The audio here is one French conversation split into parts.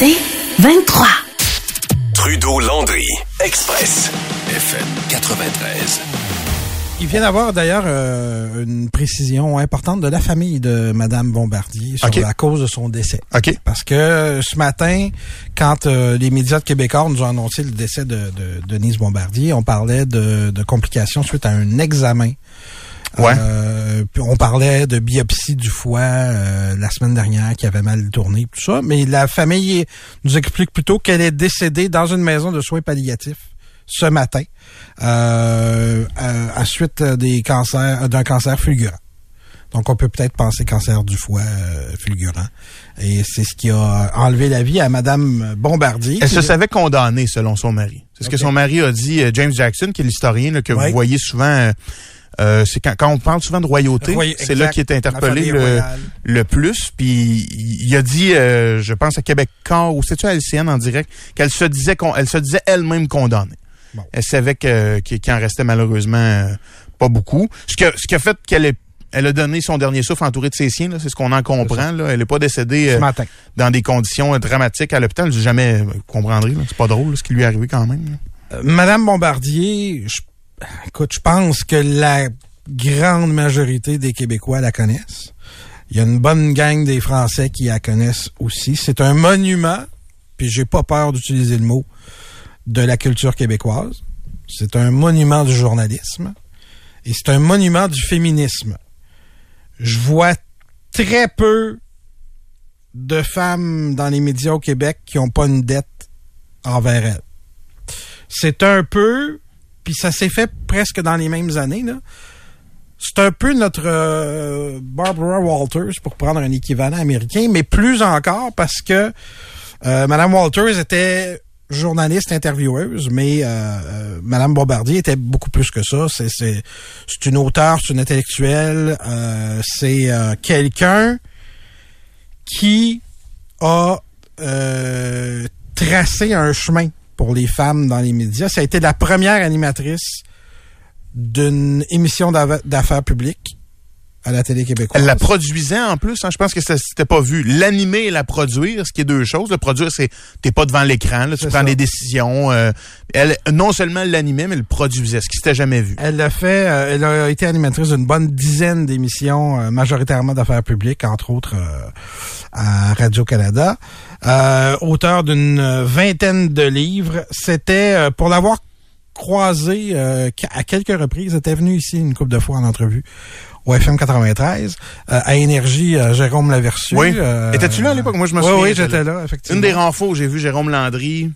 C'est 23. Trudeau-Landry, Express, FM 93. Il vient d'avoir d'ailleurs euh, une précision importante de la famille de Madame Bombardier sur la cause de son décès. OK. Parce que euh, ce matin, quand euh, les médias de québécois nous ont annoncé le décès de, de Denise Bombardier, on parlait de, de complications suite à un examen. Ouais. Euh, puis on parlait de biopsie du foie euh, la semaine dernière qui avait mal tourné, tout ça. Mais la famille nous explique plutôt qu'elle est décédée dans une maison de soins palliatifs ce matin euh, à, à suite des cancers d'un cancer fulgurant. Donc, on peut peut-être penser cancer du foie fulgurant. Et c'est ce qui a enlevé la vie à Madame Bombardier. Elle se savait condamnée selon son mari. C'est ce que son mari a dit, James Jackson, qui est l'historien que Ouais. vous voyez souvent. Euh, euh, c'est quand, quand on parle souvent de royauté, Roy- c'est là qu'il est interpellé le, le plus. Puis il a dit, euh, je pense à Québec Corps ou c'est-tu à LCN en direct, qu'elle se disait qu'on, elle se disait elle-même condamnée. Bon. Elle savait que qu'il en restait malheureusement euh, pas beaucoup. Ce qui a, ce qui a fait qu'elle est elle a donné son dernier souffle entouré de ses siens, là, c'est ce qu'on en comprend. Là. Elle n'est pas décédée ce euh, dans des conditions euh, dramatiques à l'hôpital. J'ai jamais, vous comprendrez, là, c'est pas drôle là, ce qui lui est arrivé quand même. Euh, Madame Bombardier, je, écoute, je pense que la grande majorité des Québécois la connaissent. Il y a une bonne gang des Français qui la connaissent aussi. C'est un monument, puis j'ai pas peur d'utiliser le mot, de la culture québécoise. C'est un monument du journalisme. Et c'est un monument du féminisme. Je vois très peu de femmes dans les médias au Québec qui n'ont pas une dette envers elles c'est un peu, puis ça s'est fait presque dans les mêmes années, là. C'est un peu notre euh, Barbara Walters, pour prendre un équivalent américain, mais plus encore parce que euh, Madame Walters était journaliste intervieweuse, mais euh, euh, Madame Bombardier était beaucoup plus que ça. C'est une auteure, c'est une intellectuelle, euh, c'est quelqu'un qui a tracé un chemin pour les femmes dans les médias. Ça a été la première animatrice d'une émission d'affaires publiques à la télé québécoise. Elle la produisait en plus, hein, je pense que ça s'était pas vu. L'animer et la produire, ce qui est deux choses. Le produire, c'est t'es pas devant l'écran, là, tu prends ça. des décisions. euh, elle, non seulement elle l'animait, mais elle le produisait, ce qui s'était jamais vu. Elle a fait, euh, elle a été animatrice d'une bonne dizaine d'émissions, euh, majoritairement d'affaires publiques, entre autres euh, à Radio-Canada. Euh, auteur d'une vingtaine de livres. C'était, pour l'avoir croisé euh, à quelques reprises, était venu ici une couple de fois en entrevue au FM 93. Euh, à Énergie, euh, Jérôme l'avait reçu. Oui. euh, Étais-tu là à l'époque? Moi, je me oui, souviens, Oui, j'étais j'étais là, effectivement. Une des renforts, j'ai vu Jérôme Landry.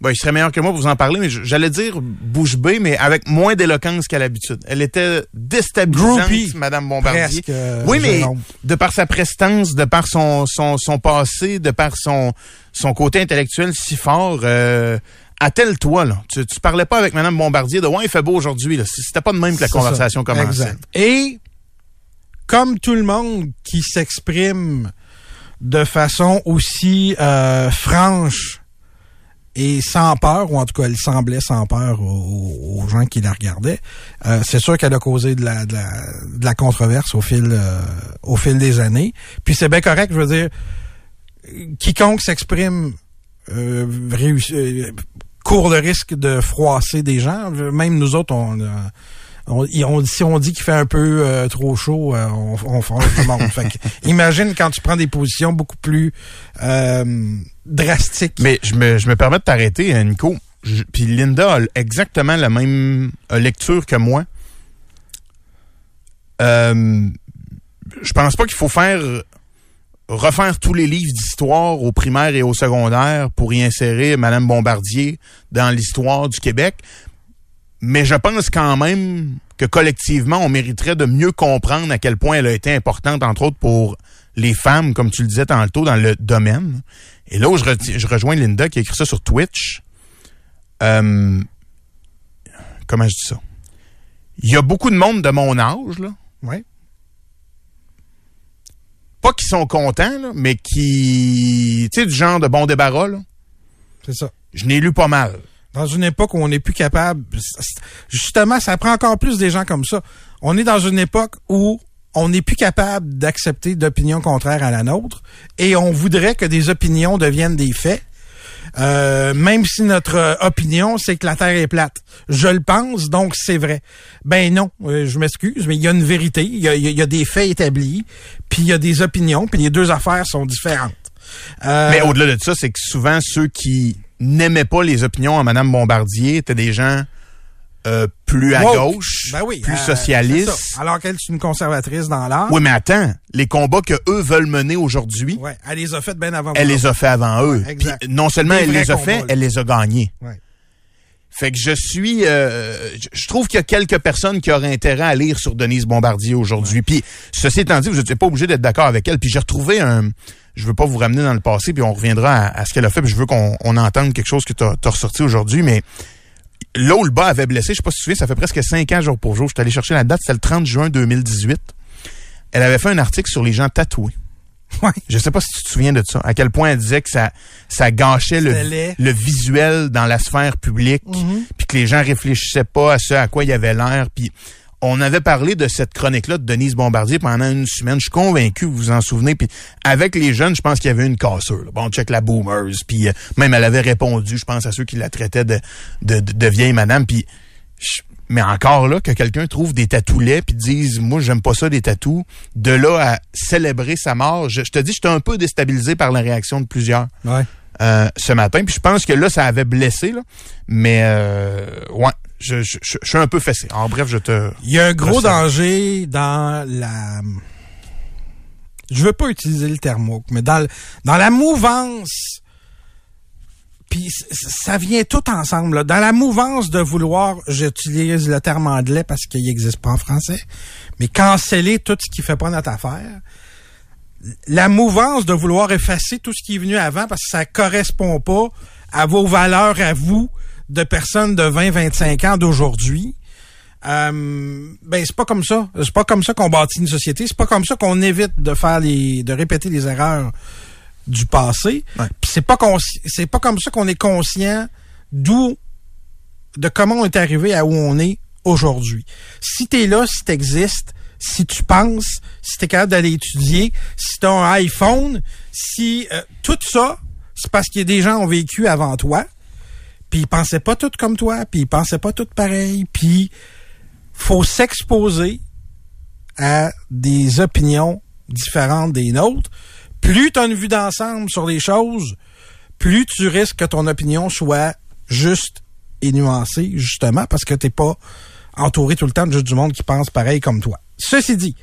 Ben, il serait meilleur que moi pour vous en parler, mais j'allais dire bouche bée, mais avec moins d'éloquence qu'à l'habitude. Elle était déstabilisante, Groupie, Madame Bombardier. presque, oui, mais Jérôme. de par sa prestance, de par son, son, son passé, de par son, son côté intellectuel si fort, euh, attelle-toi, là. Tu, tu parlais pas avec Madame Bombardier de « Ouais, il fait beau aujourd'hui », là. C'était pas de même que la conversation ça. commençait. Exact. Et comme tout le monde qui s'exprime de façon aussi euh, franche et sans peur, ou en tout cas elle semblait sans peur aux, aux gens qui la regardaient, euh, c'est sûr qu'elle a causé de la, de la, de la controverse au fil, euh, au fil des années. Puis c'est bien correct, je veux dire, quiconque s'exprime euh, réussi- euh, court le risque de froisser des gens. Même nous autres, on, euh, on, si on dit qu'il fait un peu euh, trop chaud, euh, on, on tout le monde. Fait que, imagine quand tu prends des positions beaucoup plus euh, drastiques. Mais je me, je me permets de t'arrêter, hein, Nico. Je- Puis Linda a exactement la même lecture que moi. Euh, je pense pas qu'il faut faire refaire tous les livres d'histoire au primaire et au secondaire pour y insérer Madame Bombardier dans l'histoire du Québec. Mais je pense quand même que collectivement, on mériterait de mieux comprendre à quel point elle a été importante, entre autres pour les femmes, comme tu le disais tantôt, dans le domaine. Et là où je, je rejoins Linda qui a écrit ça sur Twitch, euh, comment je dis ça? Il y a beaucoup de monde de mon âge, là. Ouais. Pas qui sont contents, là, mais qui, tu sais, du genre de bon débarras, là. C'est ça. Je n'ai lu pas mal. Dans une époque où on n'est plus capable, justement, ça prend encore plus des gens comme ça. On est dans une époque où on n'est plus capable d'accepter d'opinions contraires à la nôtre et on voudrait que des opinions deviennent des faits. Euh, même si notre opinion, c'est que la Terre est plate. Je le pense, donc c'est vrai. Ben non, euh, je m'excuse, mais il y a une vérité, il y a, des faits établis, puis il y a des opinions, puis les deux affaires sont différentes. Euh, mais au-delà de ça, c'est que souvent ceux qui n'aimaient pas les opinions à Mme Bombardier étaient des gens euh, plus à gauche, ben oui, plus euh, socialiste. Alors qu'elle est une conservatrice dans l'art. Oui, mais attends, les combats que eux veulent mener aujourd'hui, ouais, elle les a fait bien avant. Elle les a fait avant eux. Puis non seulement elle les a fait, elle les a gagnés. Ouais. Fait que je suis, euh, je trouve qu'il y a quelques personnes qui auraient intérêt à lire sur Denise Bombardier aujourd'hui. Puis ceci étant dit, vous n'êtes pas obligé d'être d'accord avec elle. Puis j'ai retrouvé un, je veux pas vous ramener dans le passé, puis on reviendra à, ce qu'elle a fait. Puis je veux qu'on entende quelque chose que tu as, ressorti aujourd'hui, mais bas avait blessé, je sais pas si tu te souviens, ça fait presque cinq ans jour pour jour. Je suis allé chercher la date, c'était le 30 juin 2018. Elle avait fait un article sur les gens tatoués. Ouais. Je sais pas si tu te souviens de ça. À quel point elle disait que ça, ça gâchait le, le visuel dans la sphère publique, mm-hmm. puis que les gens réfléchissaient pas à ce à quoi il y avait l'air. Puis on avait parlé de cette chronique-là de Denise Bombardier pendant une semaine. Je suis convaincu vous vous en souvenez. Puis avec les jeunes, je pense qu'il y avait une cassure. Là. Bon, check la boomers. Puis euh, même elle avait répondu, je pense, à ceux qui la traitaient de, de, de, vieille madame. Puis mais encore là, que quelqu'un trouve des tatoulets puis dise moi j'aime pas ça des tatous, de là à célébrer sa mort, je, te dis j'étais un peu déstabilisé par la réaction de plusieurs. Ouais. Euh, ce matin. Puis je pense que là, ça avait blessé, là. Mais euh, ouais, je, je, je, suis un peu fessé. En bref, je te. Il y a un gros danger dans la. Je veux pas utiliser le terme mais dans, dans la mouvance. Puis ça vient tout ensemble. Là. Dans la mouvance de vouloir, j'utilise le terme anglais parce qu'il n'existe pas en français, mais canceller tout ce qui fait pas notre affaire. La mouvance de vouloir effacer tout ce qui est venu avant parce que ça correspond pas à vos valeurs à vous, de personnes de 20-25 ans d'aujourd'hui, euh, ben c'est pas comme ça. C'est pas comme ça qu'on bâtit une société. C'est pas comme ça qu'on évite de faire les, de répéter les erreurs du passé. c'est pas c'est pas comme ça qu'on est conscient d'où, de comment on est arrivé à où on est aujourd'hui. Si t'es là, si t'existes, si tu penses, si t'es capable d'aller étudier, si t'as un iPhone, si euh, tout ça, c'est parce qu'il y a des gens qui ont vécu avant toi puis ils pensaient pas tout comme toi, puis ils pensaient pas tout pareil, puis faut s'exposer à des opinions différentes des nôtres. Plus tu as une vue d'ensemble sur les choses, plus tu risques que ton opinion soit juste et nuancée, justement, parce que t'es pas entouré tout le temps de juste du monde qui pense pareil comme toi. Ceci dit,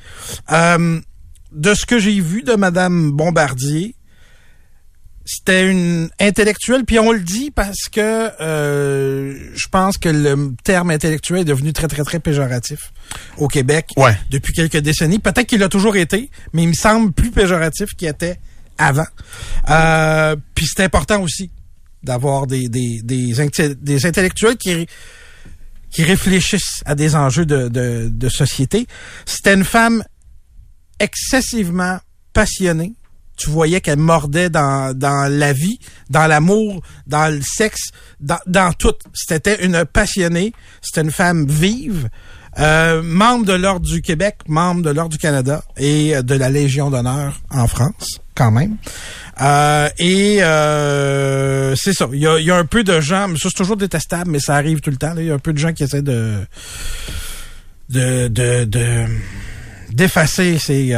euh, de ce que j'ai vu de Madame Bombardier, c'était une intellectuelle, puis on le dit parce que euh, je pense que le terme intellectuel est devenu très, très, très péjoratif au Québec ouais. depuis quelques décennies. Peut-être qu'il a toujours été, mais il me semble plus péjoratif qu'il était avant. Euh, puis c'est important aussi d'avoir des, des, des, des intellectuels qui qui réfléchissent à des enjeux de, de, de société. C'était une femme excessivement passionnée, tu voyais qu'elle mordait dans, dans la vie, dans l'amour, dans le sexe, dans, dans tout. C'était une passionnée, c'était une femme vive, euh, membre de l'Ordre du Québec, membre de l'Ordre du Canada et de la Légion d'honneur en France, quand même. Euh, et euh, c'est ça. Il y a, y a, un peu de gens, mais ça c'est toujours détestable, mais ça arrive tout le temps. Il y a un peu de gens qui essaient de de de d'effacer ces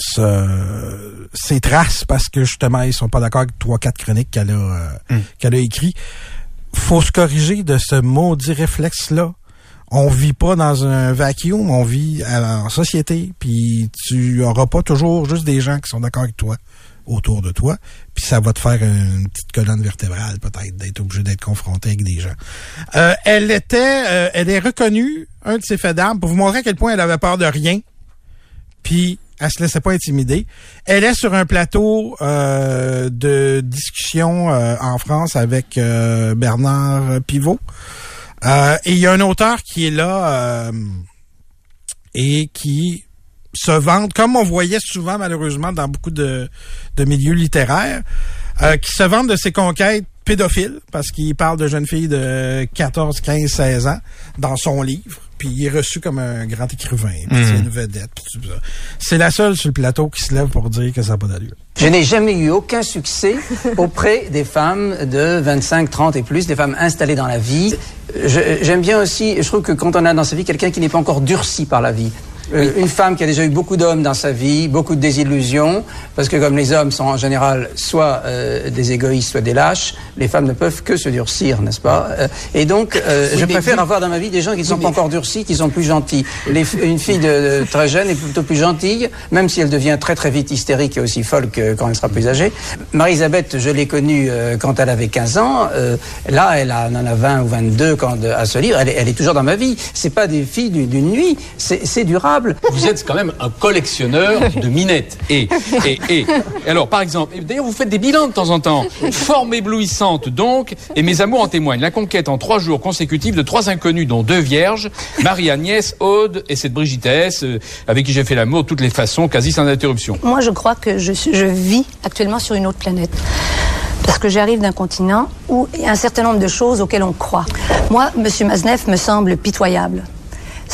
ce, ces traces parce que justement ils sont pas d'accord avec trois quatre chroniques qu'elle a euh, mm. qu'elle a écrit. Faut se corriger de ce maudit réflexe là. On vit pas dans un vacuum, on vit en société, puis tu auras pas toujours juste des gens qui sont d'accord avec toi autour de toi, puis ça va te faire une petite colonne vertébrale peut-être d'être obligé d'être confronté avec des gens. Euh, elle était, euh, elle est reconnue un de ses faits d'armes pour vous montrer à quel point elle avait peur de rien, puis elle se laissait pas intimider. Elle est sur un plateau euh, de discussion euh, en France avec euh, Bernard Pivot. et il y a un auteur qui est là et qui se vante, comme on voyait souvent malheureusement dans beaucoup de, de milieux littéraires, qui se vante de ses conquêtes pédophiles, parce qu'il parle de jeunes filles de 14, 15, 16 ans dans son livre puis il est reçu comme un grand écrivain, puis c'est une vedette, puis tout ça. C'est la seule sur le plateau qui se lève pour dire que ça n'a pas d'allure. Je n'ai jamais eu aucun succès auprès des femmes de 25, 30 et plus, des femmes installées dans la vie. J'aime bien aussi, je trouve que quand on a dans sa vie quelqu'un qui n'est pas encore durci par la vie, euh, une femme qui a déjà eu beaucoup d'hommes dans sa vie, beaucoup de désillusions, parce que comme les hommes sont en général soit euh, des égoïstes, soit des lâches, les femmes ne peuvent que se durcir, n'est-ce pas? Euh, Et donc, euh, je préfère avoir dans ma vie des gens qui ne sont pas encore durcis, qui sont plus gentils. Les une fille de, de très jeune est plutôt plus gentille, même si elle devient très très vite hystérique et aussi folle que quand elle sera plus âgée. Marie-Elisabeth, je l'ai connue quand elle avait 15 ans. Là, elle a- elle en a 20 ou 22 quand, à ce livre. Elle est, elle est toujours dans ma vie. C'est pas des filles du- d'une nuit. C'est c'est Vous êtes quand même un collectionneur de minettes. Et, et, et, alors, par exemple, d'ailleurs, vous faites des bilans de temps en temps. Forme éblouissante, donc, et mes amours en témoignent. La conquête en trois jours consécutifs de trois inconnus, dont deux vierges, Marie-Agnès, Aude et cette Brigitesse, euh, avec qui j'ai fait l'amour de toutes les façons, quasi sans interruption. Moi, je crois que je, je vis actuellement sur une autre planète. Parce que j'arrive d'un continent où il y a un certain nombre de choses auxquelles on croit. Moi, M. Maznev me semble pitoyable.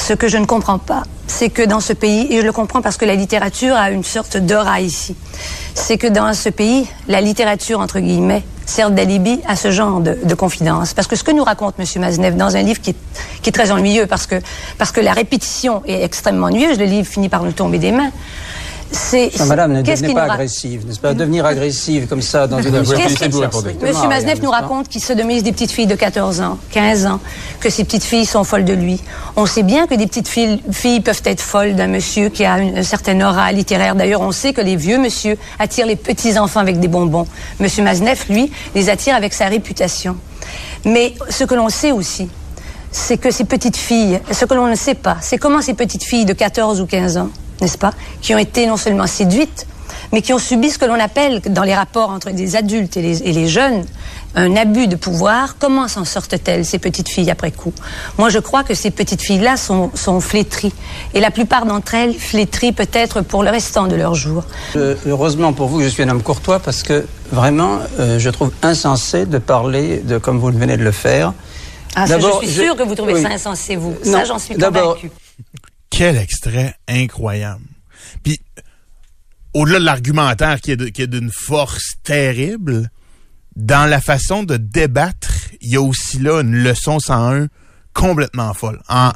Ce que je ne comprends pas, c'est que dans ce pays, et je le comprends parce que la littérature a une sorte d'aura ici, c'est que dans ce pays, la littérature, entre guillemets, sert d'alibi à ce genre de, de confidence. Parce que ce que nous raconte M. Maznev dans un livre qui est, très ennuyeux, parce que la répétition est extrêmement ennuyeuse, le livre finit par nous tomber des mains, c'est... Madame, ne devenez pas agressive, n'est-ce pas Devenir agressive comme ça dans une émission, Monsieur Maznev nous raconte qu'il sodomise des petites filles de 14 ans, 15 ans, que ces petites filles sont folles de lui. On sait bien que des petites filles, filles peuvent être folles d'un monsieur qui a une, certaine aura littéraire. D'ailleurs, on sait que les vieux monsieur attirent les petits enfants avec des bonbons. Monsieur Maznev, lui, les attire avec sa réputation. Mais ce que l'on sait aussi, c'est que ces petites filles, ce que l'on ne sait pas, c'est comment ces petites filles de 14 ou 15 ans, n'est-ce pas, qui ont été non seulement séduites, mais qui ont subi ce que l'on appelle, dans les rapports entre des adultes et les, et les jeunes, un abus de pouvoir. Comment s'en sortent-elles, ces petites filles, après coup? Moi, je crois que ces petites filles-là sont, sont flétries. Et la plupart d'entre elles flétries peut-être pour le restant de leur jour. Euh, heureusement pour vous, je suis un homme courtois parce que vraiment, euh, je trouve insensé de parler de comme vous venez de le faire. Ah, je suis je- sûre que vous trouvez oui. ça insensé, vous. Non, ça, j'en suis convaincue. Quel extrait incroyable. Puis, au-delà de l'argumentaire qui est d'une force terrible, dans la façon de débattre, il y a aussi là une leçon 101 complètement folle. En,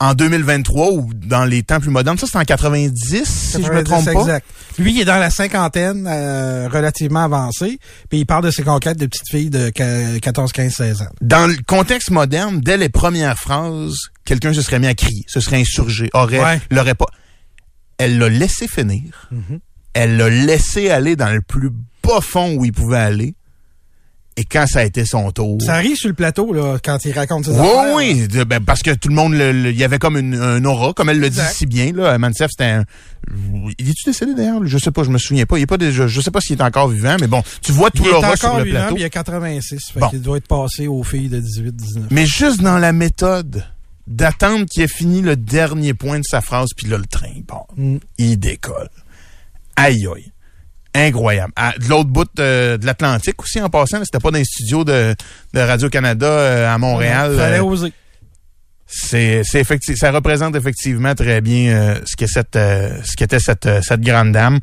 en 2023 ou dans les temps plus modernes, ça c'est en 90, si je me trompe pas. Exact. Lui, il est dans la cinquantaine, euh, relativement avancé, puis il parle de ses conquêtes de petites filles de qua- 14, 15, 16 ans. Dans le contexte moderne, dès les premières phrases, quelqu'un se serait mis à crier, se serait insurgé, aurait, Ouais. l'aurait pas. Elle l'a laissé finir. Elle l'a laissé aller dans le plus bas fond où il pouvait aller. Et quand ça a été son tour. Ça arrive sur le plateau, là, quand il raconte ses Oui, affaires. oui, ben, parce que tout le monde, il y avait comme une, un aura, comme elle le dit si bien, là. Mansef, c'était un, il est-tu décédé d'ailleurs? Je sais pas, je me souviens pas. Il est pas déjà, je sais pas s'il est encore vivant, mais bon, tu vois tout Il est l'aura sur encore le vivant, plateau. puis il a 86, fait Bon. qu'il doit être passé aux filles de 18, 19. Mais juste dans la méthode d'attendre qu'il ait fini le dernier point de sa phrase, puis là, le train il part. Mm. Il décolle. Aïe, aïe. Incroyable. À- de l'autre bout euh, de l'Atlantique aussi, en passant, c'était pas dans les studios de, de Radio-Canada euh, à Montréal. Fallait euh, oser. c'est c'est effecti- ça représente effectivement très bien euh, ce cette euh, ce qu'était cette cette grande dame.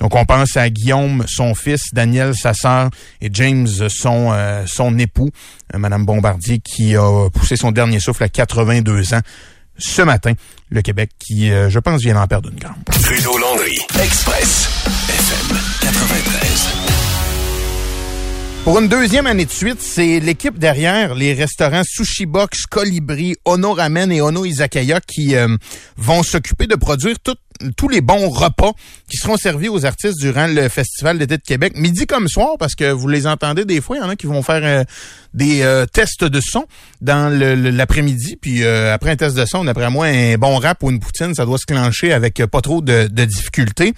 Donc on pense à Guillaume, son fils, Daniel, sa sœur et James, son euh, son époux, euh, Madame Bombardier, qui a poussé son dernier souffle à 82 ans ce matin. Le Québec, qui, euh, je pense, vient d'en perdre une grande. Trudeau Express, FM 93. Pour une deuxième année de suite, c'est l'équipe derrière les restaurants Sushi Box, Colibri, Ono Ramen et Ono Izakaya qui euh, vont s'occuper de produire tout- tous les bons repas qui seront servis aux artistes durant le Festival d'été de Québec, midi comme soir, parce que vous les entendez des fois, il y en a qui vont faire euh, des euh, tests de son dans l'après-midi, puis euh, après un test de son, d'après moi, un bon rap ou une poutine, ça doit se clencher avec euh, pas trop de, de difficultés.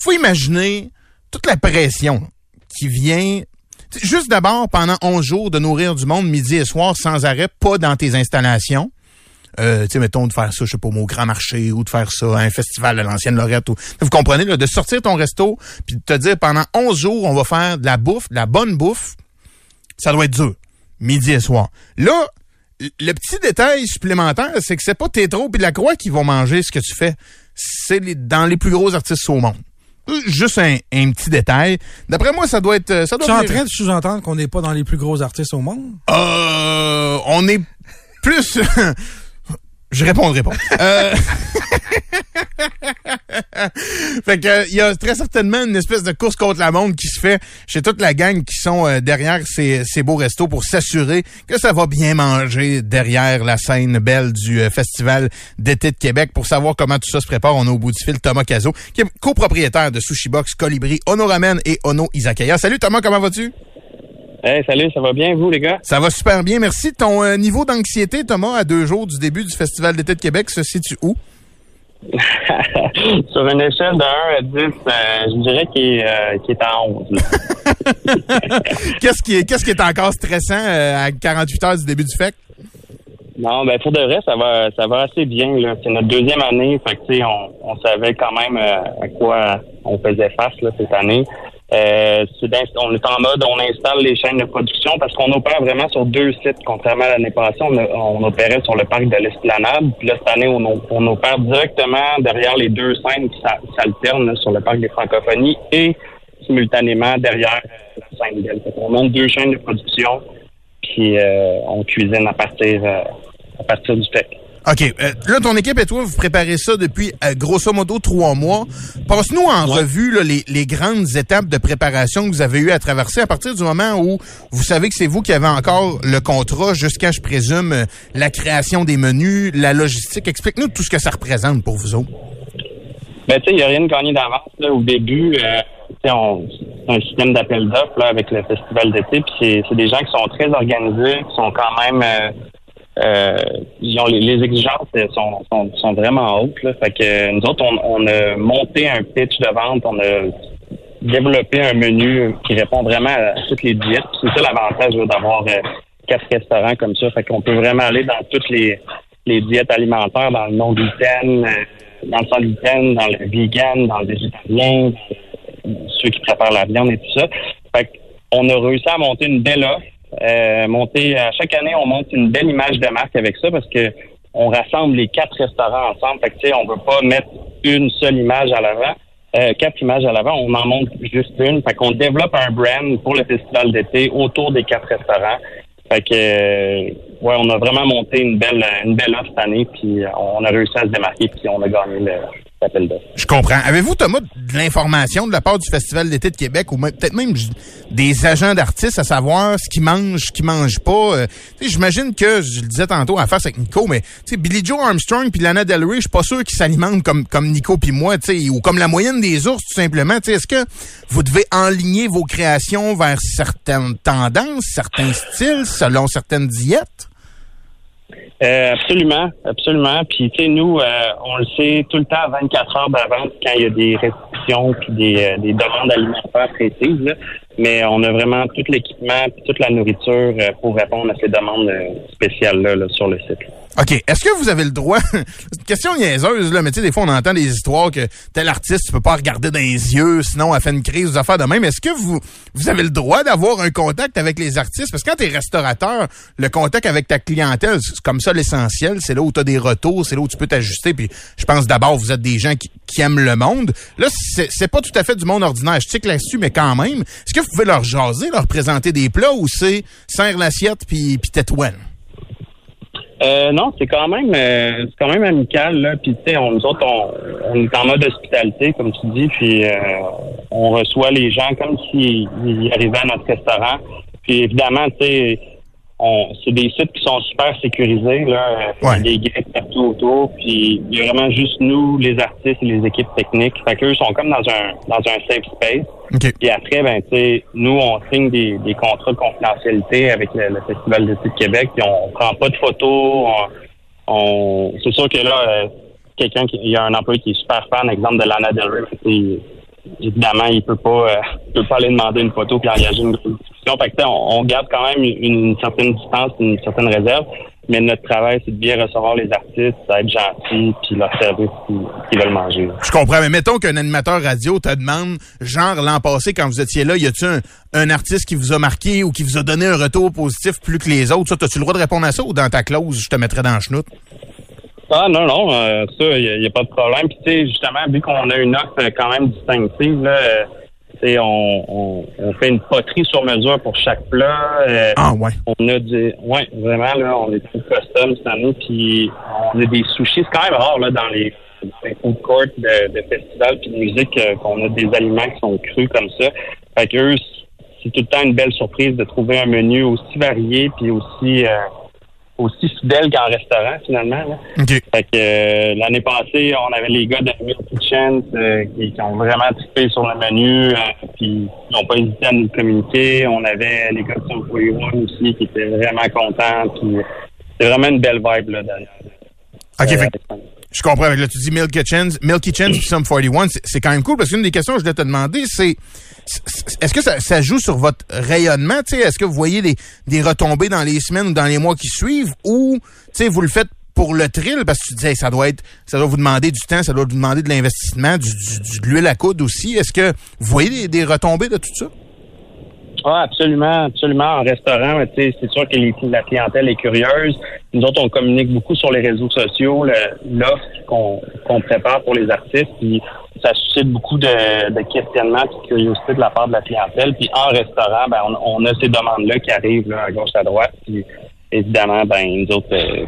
Faut imaginer toute la pression qui vient Juste d'abord, pendant 11 jours, de nourrir du monde midi et soir sans arrêt, pas dans tes installations. Euh, tu sais, mettons, de faire ça, je sais pas, au Grand Marché ou de faire ça à un festival à l'ancienne Lorette. Ou... Vous comprenez, là, de sortir ton resto puis de te dire pendant 11 jours, on va faire de la bouffe, de la bonne bouffe, ça doit être dur. Midi et soir. Là, le petit détail supplémentaire, c'est que c'est pas Tétro et Lacroix qui vont manger ce que tu fais. C'est dans les plus gros artistes au monde. Euh, Juste un, un petit détail. D'après moi, ça doit être... euh, Ça doit Tu es en train de sous-entendre qu'on n'est pas dans les plus gros artistes au monde? Euh, on est plus. Je répondrai pas. Euh... fait que il y a très certainement une espèce de course contre la montre qui se fait chez toute la gang qui sont euh, derrière ces, ces beaux restos pour s'assurer que ça va bien manger derrière la scène belle du euh, festival d'été de Québec. Pour savoir comment tout ça se prépare, on a au bout du fil Thomas Cazot, qui est copropriétaire de Sushi Box, Colibri, Ono Ramen et Ono Izakaya. Salut Thomas, comment vas-tu? Hey, salut, ça va bien, vous, les gars? Ça va super bien, merci. Ton euh, niveau d'anxiété, Thomas, à deux jours du début du Festival d'été de Québec, se situe où? Sur une échelle de 1 à 10, euh, je dirais qu'il est, euh, est à 11. là. Qu'est-ce qui est, qu'est-ce qui est encore stressant euh, à 48 heures du début du FEC? Non, ben pour de vrai, ça va ça va assez bien. là. C'est notre deuxième année, fait que on, on savait quand même euh, à quoi on faisait face là, cette année. Euh, on est en mode, on installe les chaînes de production parce qu'on opère vraiment sur deux sites, contrairement à l'année passée, on, on opérait sur le parc de l'Esplanade. Puis là, cette année, on, on opère directement derrière les deux scènes qui s'a- s'alternent sur le parc des Francophonies et simultanément derrière euh, la scène qu'on monte deux chaînes de production, puis euh, on cuisine à partir euh, à du FEC. OK. euh, là, ton équipe et toi, vous préparez ça depuis euh, grosso modo trois mois. Passe-nous en revue là, les, les grandes étapes de préparation que vous avez eu à traverser à partir du moment où vous savez que c'est vous qui avez encore le contrat jusqu'à, je présume, euh, la création des menus, la logistique. Explique-nous tout ce que ça représente pour vous autres. Ben, tu sais, il n'y a rien de gagné d'avance. là. Au début, euh, tu sais, on- c'est un système d'appel d'offres là, avec le festival d'été. Puis c'est, c'est des gens qui sont très organisés, qui sont quand même... Euh, ont les, les exigences euh, sont, sont, sont vraiment hautes. Là. Fait que euh, nous autres, on, on a monté un pitch de vente, on a développé un menu qui répond vraiment à toutes les diètes. C'est ça l'avantage d'avoir euh, quatre restaurants comme ça. Fait qu'on peut vraiment aller dans toutes les, les diètes alimentaires, dans le non-gluten, dans le sans-gluten, dans le vegan, dans le végétarien, dans ceux qui préparent la viande et tout ça. Fait qu'on a réussi à monter une belle offre. Euh, monter à chaque année, on monte une belle image de marque avec ça parce que on rassemble les quatre restaurants ensemble. Fait que on veut pas mettre une seule image à l'avant. Euh, quatre images à l'avant, on en monte juste une. Fait qu'on développe un brand pour le festival d'été autour des quatre restaurants. Fait que euh, ouais, on a vraiment monté une belle une belle offre cette année, puis on a réussi à se démarquer, puis on a gagné le. Je comprends. Avez-vous, Thomas, de l'information de la part du Festival d'été de Québec ou peut-être même des agents d'artistes à savoir ce qu'ils mangent, ce qu'ils mangent pas? Euh, J'imagine que, je le disais tantôt à face avec Nico, mais Billy Joe Armstrong puis Lana Del Rey, je suis pas sûr qu'ils s'alimentent comme, comme Nico puis moi, ou comme la moyenne des ours, tout simplement. Est-ce que vous devez enligner vos créations vers certaines tendances, certains styles, selon certaines diètes? Euh, absolument, absolument. Puis tu sais, nous, euh, on le sait tout le temps à 24 heures d'avance quand il y a des restrictions puis des, euh, des demandes alimentaires précises. là. Mais on a vraiment tout l'équipement puis toute la nourriture euh, pour répondre à ces demandes euh, spéciales-là là, sur le site. OK. Est-ce que vous avez le droit? C'est une question niaiseuse, là, mais tu sais, des fois, on entend des histoires que tel artiste, tu peux pas regarder dans les yeux, sinon, elle fait une crise des affaires de même. Est-ce que vous, vous avez le droit d'avoir un contact avec les artistes? Parce que quand t'es restaurateur, le contact avec ta clientèle, c'est comme ça l'essentiel. C'est là où tu as des retours, c'est là où tu peux t'ajuster. Puis, je pense d'abord, vous êtes des gens qui, qui aiment le monde. Là, c'est pas tout à fait du monde ordinaire. Je tique là-dessus, mais quand même. Est-ce que vous pouvez leur jaser, leur présenter des plats ou c'est serre l'assiette puis, puis? Euh, non, c'est quand même euh, c'est quand même amical là. Puis tu sais, on, nous autres, on, on est en mode hospitalité, comme tu dis, puis euh, on reçoit les gens comme s'ils ils arrivaient à notre restaurant. Puis évidemment, tu sais, on, c'est des sites qui sont super sécurisés là. Il y a des guides partout autour. Puis il y a vraiment juste nous, les artistes et les équipes techniques. Fait qu'eux sont comme dans un dans un safe space. OK. Puis après, ben, tu sais, nous, on signe des, des contrats de confidentialité avec le, le Festival d'été de Québec, puis on prend pas de photos. On, on- c'est sûr que là, euh, quelqu'un qui, il y a un employé qui est super fan, exemple de Lana Del Rey, évidemment, il peut pas, euh, peut pas aller demander une photo puis engager une discussion. Fait que, on, garde quand même une, certaine distance, une certaine réserve. Mais notre travail, c'est de bien recevoir les artistes, d'être gentil, puis leur servir ce qu'ils veulent manger. Je comprends, mais mettons qu'un animateur radio te demande, genre l'an passé, quand vous étiez là, y a-tu un, un artiste qui vous a marqué ou qui vous a donné un retour positif plus que les autres? Ça, as-tu le droit de répondre à ça ou dans ta clause, je te mettrais dans le chenoute? Ah non, non, euh, ça, il n'y a, pas de problème. Puis tu sais, justement, vu qu'on a une offre euh, quand même distinctive, là, euh, on, on, on fait une poterie sur mesure pour chaque plat. euh, Ah ouais. On a du, ouais, vraiment là, on est tout custom cette année, puis on a des sushis. C'est quand même rare là dans les, dans les food courts de, de festivals puis de musique euh, qu'on a des aliments qui sont crus comme ça. Fait que eux, c'est tout le temps une belle surprise de trouver un menu aussi varié puis aussi euh, aussi fidèle qu'en restaurant finalement. Là. OK. Fait que euh, l'année passée, on avait les gars de Meal Kitchen euh, qui, qui ont vraiment trippé sur le menu, euh, puis ils n'ont pas hésité à nous communiquer. On avait les gars de Some 41 aussi qui étaient vraiment contents. Puis c'est vraiment une belle vibe là derrière. OK, fait je comprends. Là, tu dis Milk Kitchens, Milk Kitchens puis Sum 41, c'est- quand même cool parce qu'une des questions que je voulais te demander, c'est est-ce que ça, ça joue sur votre rayonnement? Est-ce que vous voyez des, des retombées dans les semaines ou dans les mois qui suivent ou vous le faites pour le thrill? Parce que tu disais ça doit être ça doit vous demander du temps, ça doit vous demander de l'investissement, du, du- de l'huile à coudre aussi. Est-ce que vous voyez des, des retombées de tout ça? Ah, absolument, absolument. En restaurant, c'est sûr que la clientèle est curieuse. Nous autres, on communique beaucoup sur les réseaux sociaux, l'offre qu'on prépare pour les artistes, puis ça suscite beaucoup de, questionnements et de curiosité de la part de la clientèle. Puis en restaurant, ben, on, on a ces demandes-là qui arrivent là, à gauche, à droite. Évidemment, ben, nous autres, euh,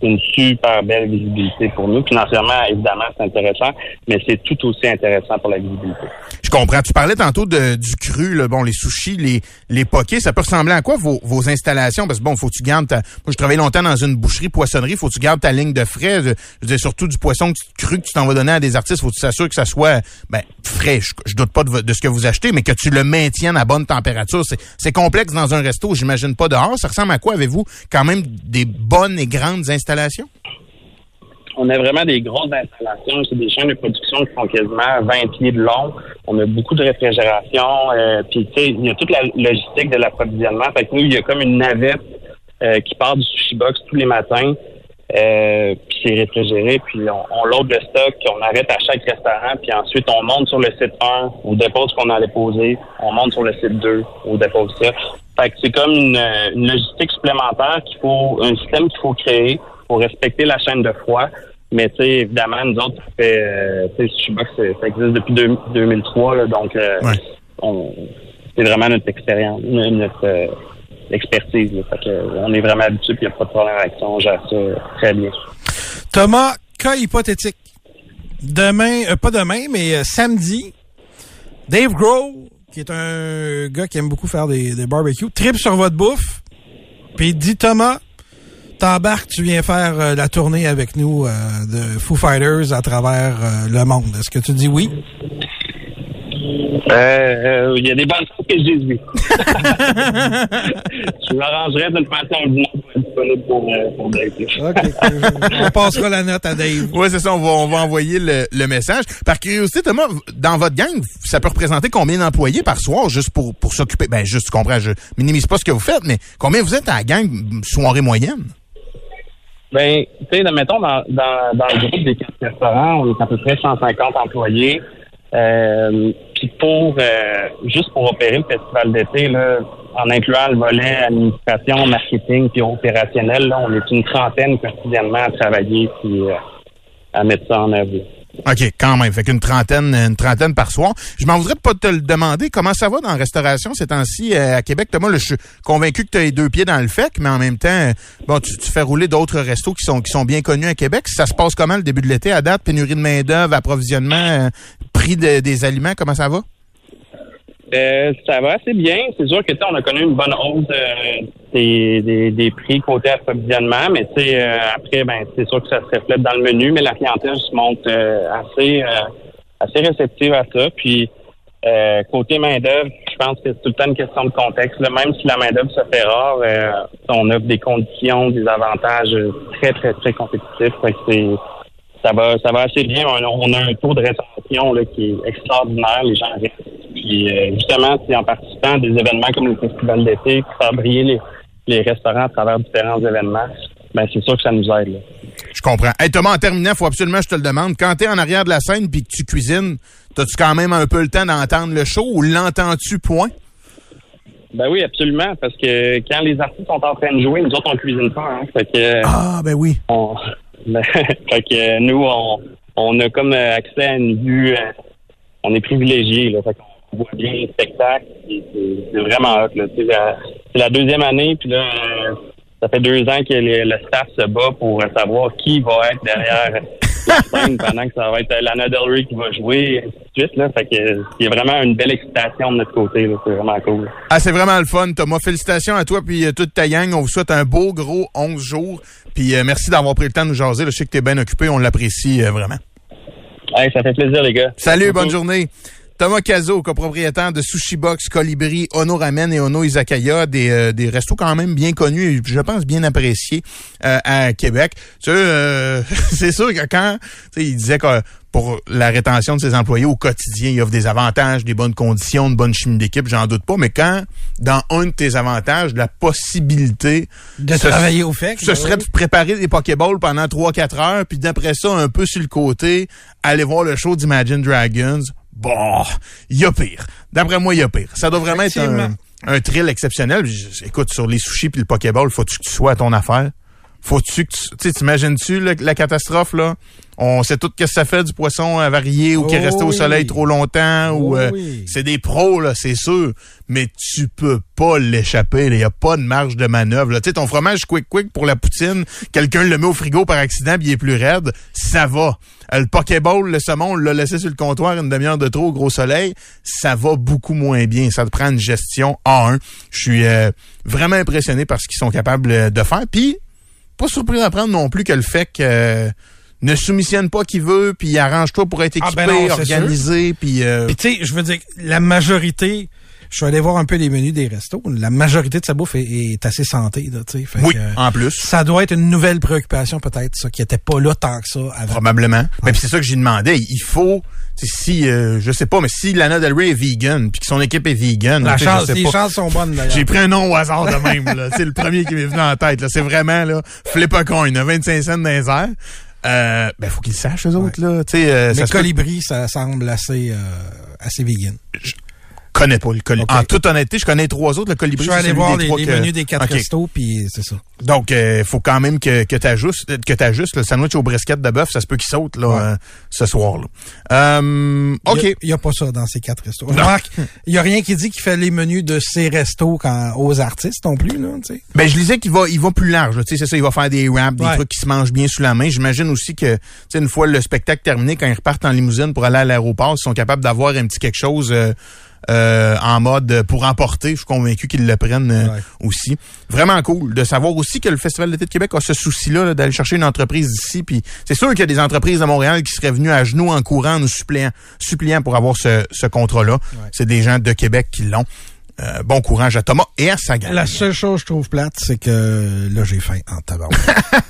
c'est une super belle visibilité pour nous. Financièrement, évidemment, c'est intéressant, mais c'est tout aussi intéressant pour la visibilité. Je comprends. Tu parlais tantôt de, du cru, bon, les sushis, les, les pokés. Ça peut ressembler à quoi vos, vos installations? Parce que bon, faut que tu gardes ta. Moi, je travaille longtemps dans une boucherie, poissonnerie. Faut que tu gardes ta ligne de frais. Je, surtout du poisson que tu- cru que tu t'en vas donner à des artistes. Faut que tu t'assures que ça soit ben, frais. Je, je doute pas de, de ce que vous achetez, mais que tu le maintiennes à bonne température. C'est, c'est complexe dans un resto, j'imagine pas dehors. Ça ressemble à quoi? Avez-vous quand même des bonnes et grandes installations? On a vraiment des grosses installations. C'est des chaînes de production qui font quasiment 20 pieds de long. On a beaucoup de réfrigération. Euh, puis, tu sais, il y a toute la logistique de l'approvisionnement. Fait que nous, il y a comme une navette euh, qui part du sushi box tous les matins. Euh, puis c'est réfrigéré, puis on, on load le stock, on arrête à chaque restaurant, puis ensuite on monte sur le site 1, on dépose ce qu'on a déposé, on monte sur le site 2, on dépose ça. Fait que c'est comme une, une logistique supplémentaire qu'il faut, un système qu'il faut créer pour respecter la chaîne de froid. Mais tu sais, évidemment, nous autres, ça fait, euh, Sushibox, ça ça existe depuis deux- 2003, là, donc euh, Ouais. on, c'est vraiment notre expérience, notre euh, expertise. Euh, on est vraiment habitué, puis il n'y a pas de problème avec ça, on gère ça très bien. Thomas, cas hypothétique. Demain, euh, pas demain, mais euh, samedi, Dave Grohl, qui est un gars qui aime beaucoup faire des, barbecues, tripe sur votre bouffe, puis dit Thomas, t'embarques, tu viens faire euh, la tournée avec nous euh, de Foo Fighters à travers euh, le monde. Est-ce que tu dis oui? Euh, euh, Il y a des bonnes choses que je dis oui. je m'arrangerais d'une façon pour être disponible pour, euh, pour Dave. OK. On passera la note à Dave. Oui, c'est ça. On va, on va envoyer le, le message. Par curiosité, Thomas, dans votre gang, ça peut représenter combien d'employés par soir juste pour, pour s'occuper? Ben, juste, tu comprends, je minimise pas ce que vous faites, mais combien vous êtes à la gang soirée moyenne? Ben, tu sais, mettons, dans, dans, dans le groupe des quatre restaurants, on est à peu près 150 employés. Euh, Pour, euh, juste pour opérer le festival d'été, en incluant le volet administration, marketing puis opérationnel, on est une trentaine quotidiennement à travailler puis euh, à mettre ça en œuvre. OK, quand même. Fait qu'une trentaine, une trentaine par soir. Je m'en voudrais pas te le demander. Comment ça va dans la restauration ces temps-ci euh, à Québec? Thomas, je suis convaincu que tu as les deux pieds dans le FEC, mais en même temps, bon, tu, tu fais rouler d'autres restos qui sont, qui sont bien connus à Québec. Ça se passe comment le début de l'été à date? Pénurie de main-d'œuvre, approvisionnement, prix de- des aliments, comment ça va? Euh, ça va assez bien. C'est sûr que on a connu une bonne hausse euh, des, des, prix côté approvisionnement, mais euh, après, ben c'est sûr que ça se reflète dans le menu, mais la clientèle se montre euh, assez assez réceptive à ça. Puis côté main d'œuvre, je pense que c'est tout le temps une question de contexte. là. Même si la main d'œuvre se fait rare, on offre des conditions, des avantages très très très compétitifs. Ça va, ça va assez bien. On a, un taux de rétention là, qui est extraordinaire. Les gens restent. Puis euh, justement, c'est en participant à des événements comme le festival d'été, faire briller les, les restaurants à travers différents événements, ben c'est sûr que ça nous aide. là. Je comprends. Hey, Thomas, en terminant, faut absolument que je te le demande. Quand t'es en arrière de la scène puis que tu cuisines, t'as-tu quand même un peu le temps d'entendre le show ou l'entends-tu point? Ben oui, absolument, parce que quand les artistes sont en train de jouer, nous autres, on cuisine pas. Hein, fait que, Ah, ben oui. on, fait que nous, on, on a comme euh, accès à une vue, euh, on est privilégiés. Là, fait qu'on voit bien le spectacle. C'est vraiment hot. C'est la deuxième année, puis là, euh, ça fait deux ans que le, staff se bat pour savoir qui va être derrière pendant que ça va être Lana Del Rey qui va jouer, et ainsi de suite. Là. Fait que il y a vraiment une belle excitation de notre côté. là. C'est vraiment cool. Ah, c'est vraiment le fun, Thomas. Félicitations à toi puis euh, toute ta gang. On vous souhaite un beau gros 11 jours. Puis euh, merci d'avoir pris le temps de nous jaser. là. Je sais que t'es bien occupé. On l'apprécie euh, vraiment. Hey, ça fait plaisir, les gars. Salut, bonne journée. Thomas Cazot, copropriétaire de Sushi Box, Colibri, Ono Ramen et Ono Izakaya, des, euh, des restos quand même bien connus et je pense bien appréciés euh, à Québec. Tu sais, euh, c'est sûr que quand il disait que pour la rétention de ses employés au quotidien, il offre des avantages, des bonnes conditions, une bonne chimie d'équipe, j'en doute pas, mais quand dans un de tes avantages, la possibilité De ce- travailler au fait. ce serait de préparer des Pokéballs pendant 3-4 heures, puis d'après ça, un peu sur le côté, aller voir le show d'Imagine Dragons. Bon, il y a pire. D'après moi, il y a pire. Ça doit vraiment être un, un thrill exceptionnel. Écoute, sur les sushis puis le Pokéball, faut-tu que tu sois à ton affaire? Faut-tu que tu... Tu sais, t'imagines-tu la catastrophe, là? On sait tout ce que ça fait du poisson avarié ou qui est Oh resté au oui. soleil trop longtemps ou... Oh euh, c'est des pros, là, c'est sûr. Mais tu peux pas l'échapper. Il n'y a pas de marge de manœuvre. là. Tu sais, ton fromage quick quick pour la poutine, quelqu'un le met au frigo par accident puis il est plus raide, ça va. Euh, Le Pokéball, le saumon, on l'a laissé sur le comptoir une demi-heure de trop au gros soleil, ça va beaucoup moins bien. Ça te prend une gestion A1. Je suis euh, vraiment impressionné par ce qu'ils sont capables euh, de faire. Puis, pas surpris d'apprendre non plus que le fait que euh, ne soumissionne pas qui veut, puis arrange-toi pour être Ah, équipé, ben non, c'est organisé, puis... euh, Puis tu sais, je veux dire, la majorité, je suis allé voir un peu les menus des restos, la majorité de sa bouffe est, est assez santé, là, tu sais. Fait oui, que, en plus. ça doit être une nouvelle préoccupation peut-être, ça, qui était pas là tant que ça avant. Probablement. Mais c'est ça que j'y demandais. Il faut, si, euh, je sais pas, mais si Lana Del Rey est vegan, puis que son équipe est vegan, La je chance, sais les pas. chances sont bonnes. J'ai pris un nom au hasard de même. là. C'est le premier qui m'est venu en tête. C'est vraiment là, flip a coin, là, 25 cents dans les airs. Euh, ben faut qu'ils sachent eux autres là. Tu sais, euh, ça Mais peut- colibri, ça semble assez, euh, assez vegan. Connais pas le colibri. En toute honnêteté, je connais trois autres. Le colibri, Je suis allé voir les, trois les que- menus des quatre restos, puis c'est ça. Donc, il faut quand même que, que tu ajustes, que t'ajustes. Le sandwich au brisket de bœuf, ça se peut qu'il saute là, Ouais. euh, ce soir-là. Euh, OK. Il n'y a, pas ça dans ces quatre restos. Remarque, il n'y a rien qui dit qu'il fait les menus de ces restos quand, aux artistes non plus, là. Ben, je disais qu'il va, il va plus large. là. Tu sais, c'est ça, il va faire des wraps, des Ouais. trucs qui se mangent bien sous la main. J'imagine aussi que, une fois le spectacle terminé, quand ils repartent en limousine pour aller à l'aéroport, ils sont capables d'avoir un petit quelque chose euh, en mode euh, pour emporter. Je suis convaincu qu'ils le prennent euh, Ouais. aussi. Vraiment cool de savoir aussi que le Festival d'été de Québec a ce souci-là là, d'aller chercher une entreprise d'ici. Puis c'est sûr qu'il y a des entreprises de Montréal qui seraient venues à genoux en courant, nous suppliant, suppliant pour avoir ce, ce contrat-là. C'est des gens de Québec qui l'ont. Euh, bon courage à Thomas et à sa gang. La seule chose que je trouve plate, c'est que là, j'ai faim en tabac.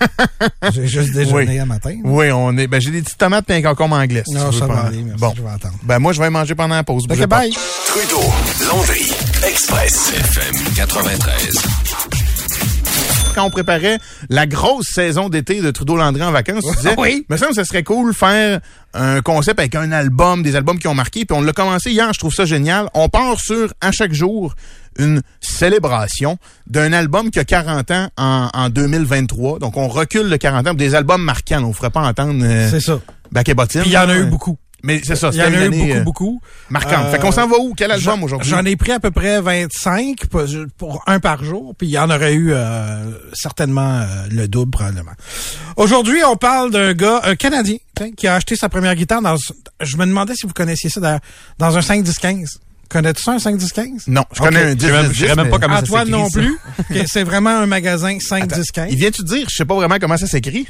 j'ai juste déjeuné Oui. à matin. Oui, on est. Ben, j'ai des petites tomates et un concombre anglais. si Non, tu veux ça va aller, merci, Bon. je vais attendre. Ben, moi, je vais manger pendant la pause. Ok, bougez pas. bye. Trudeau, Landry, Express, FM 93. Quand on préparait la grosse saison d'été de Trudeau Landry en vacances, tu disais, Oui. me semble que ça serait cool faire un concept avec un album, des albums qui ont marqué, puis on l'a commencé hier, je trouve ça génial. On part sur, à chaque jour, une célébration d'un album qui a 40 ans en, en 2023. Donc, on recule de 40 ans pour des albums marquants. On ne ferait pas entendre euh, C'est ça. Bac et Bottine. Puis il y en a eu beaucoup. Mais c'est ça, Il y en a eu année, beaucoup, euh, beaucoup. marquante. Euh, fait qu'on s'en va où? Quel album aujourd'hui? J'en ai pris à peu près 25 pour, pour un par jour, puis il y en aurait eu euh, certainement euh, le double probablement. Aujourd'hui, on parle d'un gars, un Canadien, qui a acheté sa première guitare dans... Je me demandais si vous connaissiez ça dans un 5-10-15. Connais-tu ça, un 5-10-15? Non, je connais un 10 Je sais même- 10, je sais même pas comment ça Antoine s'écrit, non ça. plus. C'est vraiment un magasin 5-10-15. Il vient te dire, je sais pas vraiment comment ça s'écrit?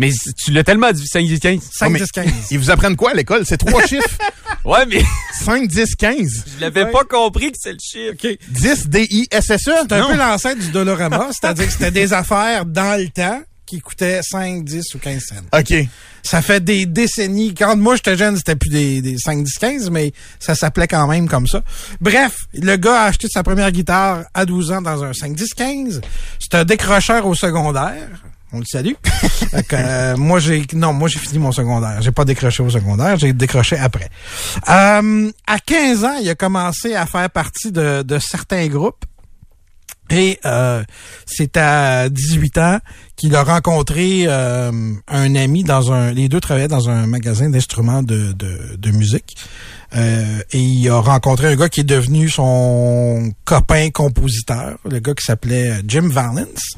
Mais tu l'as tellement dit, 5 10 15. Oh, mais 5-10-15. Ils vous apprennent quoi à l'école? C'est trois chiffres. Ouais, mais 5, 10, 15. je l'avais pas compris que c'est le chiffre. OK. 10 D-I-S-S-E? C'est un Non. peu l'ancêtre du Dolorama, c'est-à-dire que c'était des affaires dans le temps qui coûtait 5, 10 ou 15 cents. OK. Ça fait des décennies. Quand moi j'étais jeune, c'était plus des, des 5, 10, 15, mais ça s'appelait quand même comme ça. Bref, le gars a acheté sa première guitare à 12 ans dans un 5, 10, 15. C'est un décrocheur au secondaire. On le salue. Que, euh, moi j'ai non, moi j'ai fini mon secondaire. J'ai pas décroché au secondaire, j'ai décroché après. Euh, à 15 ans, il a commencé à faire partie de, de certains groupes. Et euh, c'est à 18 ans qu'il a rencontré euh, un ami dans un. Les deux travaillaient dans un magasin d'instruments de, de, de musique. Euh, et il a rencontré un gars qui est devenu son copain compositeur, le gars qui s'appelait Jim Valance,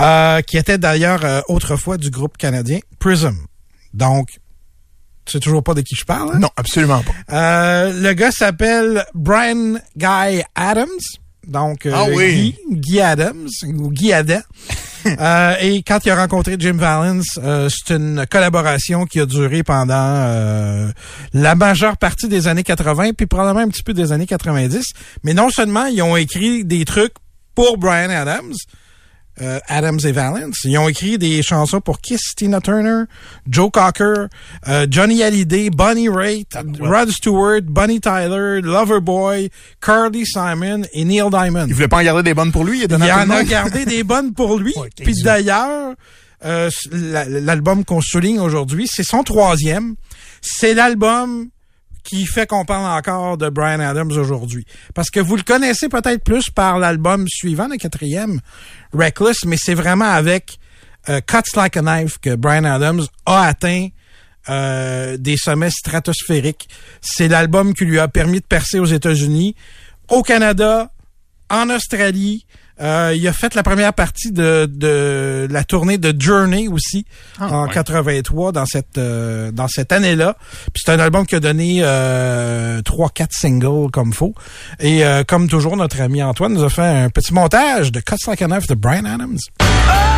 euh, qui était d'ailleurs euh, autrefois du groupe canadien Prism. Donc, tu sais toujours pas de qui je parle. hein? Non, absolument pas. Euh, le gars s'appelle Brian Guy Adams. Donc, euh, Ah oui. Guy, Guy Adams, ou Guy Adam. Euh, et quand il a rencontré Jim Valance, euh, c'est une collaboration qui a duré pendant euh, la majeure partie des années 80, puis probablement un petit peu des années 90. Mais non seulement ils ont écrit des trucs pour Brian Adams, euh, Adams et Valance. Ils ont écrit des chansons pour Kiss, Tina Turner, Joe Cocker, euh, Johnny Hallyday, Bonnie Raitt, Rod Stewart, Bonnie Tyler, Loverboy, Carly Simon et Neil Diamond. Il voulait pas en garder des bonnes pour lui. Il, Il en a gardé des bonnes pour lui. Ouais, Puis d'ailleurs, euh, la- l'album qu'on souligne aujourd'hui, c'est son troisième. C'est l'album qui fait qu'on parle encore de Brian Adams aujourd'hui. Parce que vous le connaissez peut-être plus par l'album suivant, le quatrième, Reckless, mais c'est vraiment avec euh, Cuts Like a Knife que Brian Adams a atteint euh, des sommets stratosphériques. C'est l'album qui lui a permis de percer aux États-Unis, au Canada, en Australie. Euh, il a fait la première partie de, de la tournée de Journey aussi en 83 dans cette euh, dans cette année-là. Puis c'est un album qui a donné euh, trois quatre singles comme faut. Et euh, comme toujours notre ami Antoine nous a fait un petit montage de Cuts Like a Knife de Brian Adams. You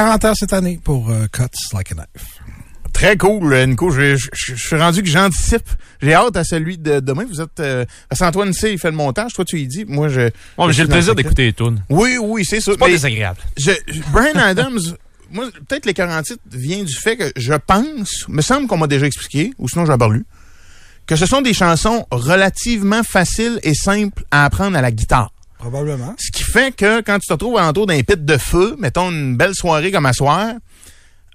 40 ans cette année pour euh, Cuts Like a Knife. Très cool, euh, Nico. Je, je- je- je suis rendu que j'anticipe. J'ai hâte à celui de demain. Vous êtes... Euh, parce qu'Antoine C, il fait le montage. Toi, tu y dis. Moi, je... J'ai le plaisir d'écouter les tunes. Oui, oui, c'est ça. C'est pas Mais désagréable. je, Brian Adams, moi, peut-être les 40 titres vient du fait que je pense, me semble qu'on m'a déjà expliqué, ou sinon j'en ai lu, que ce sont des chansons relativement faciles et simples à apprendre à la guitare. Probablement. Ce qui fait que quand tu te retrouves alentour d'un pit de feu, mettons une belle soirée comme à soir,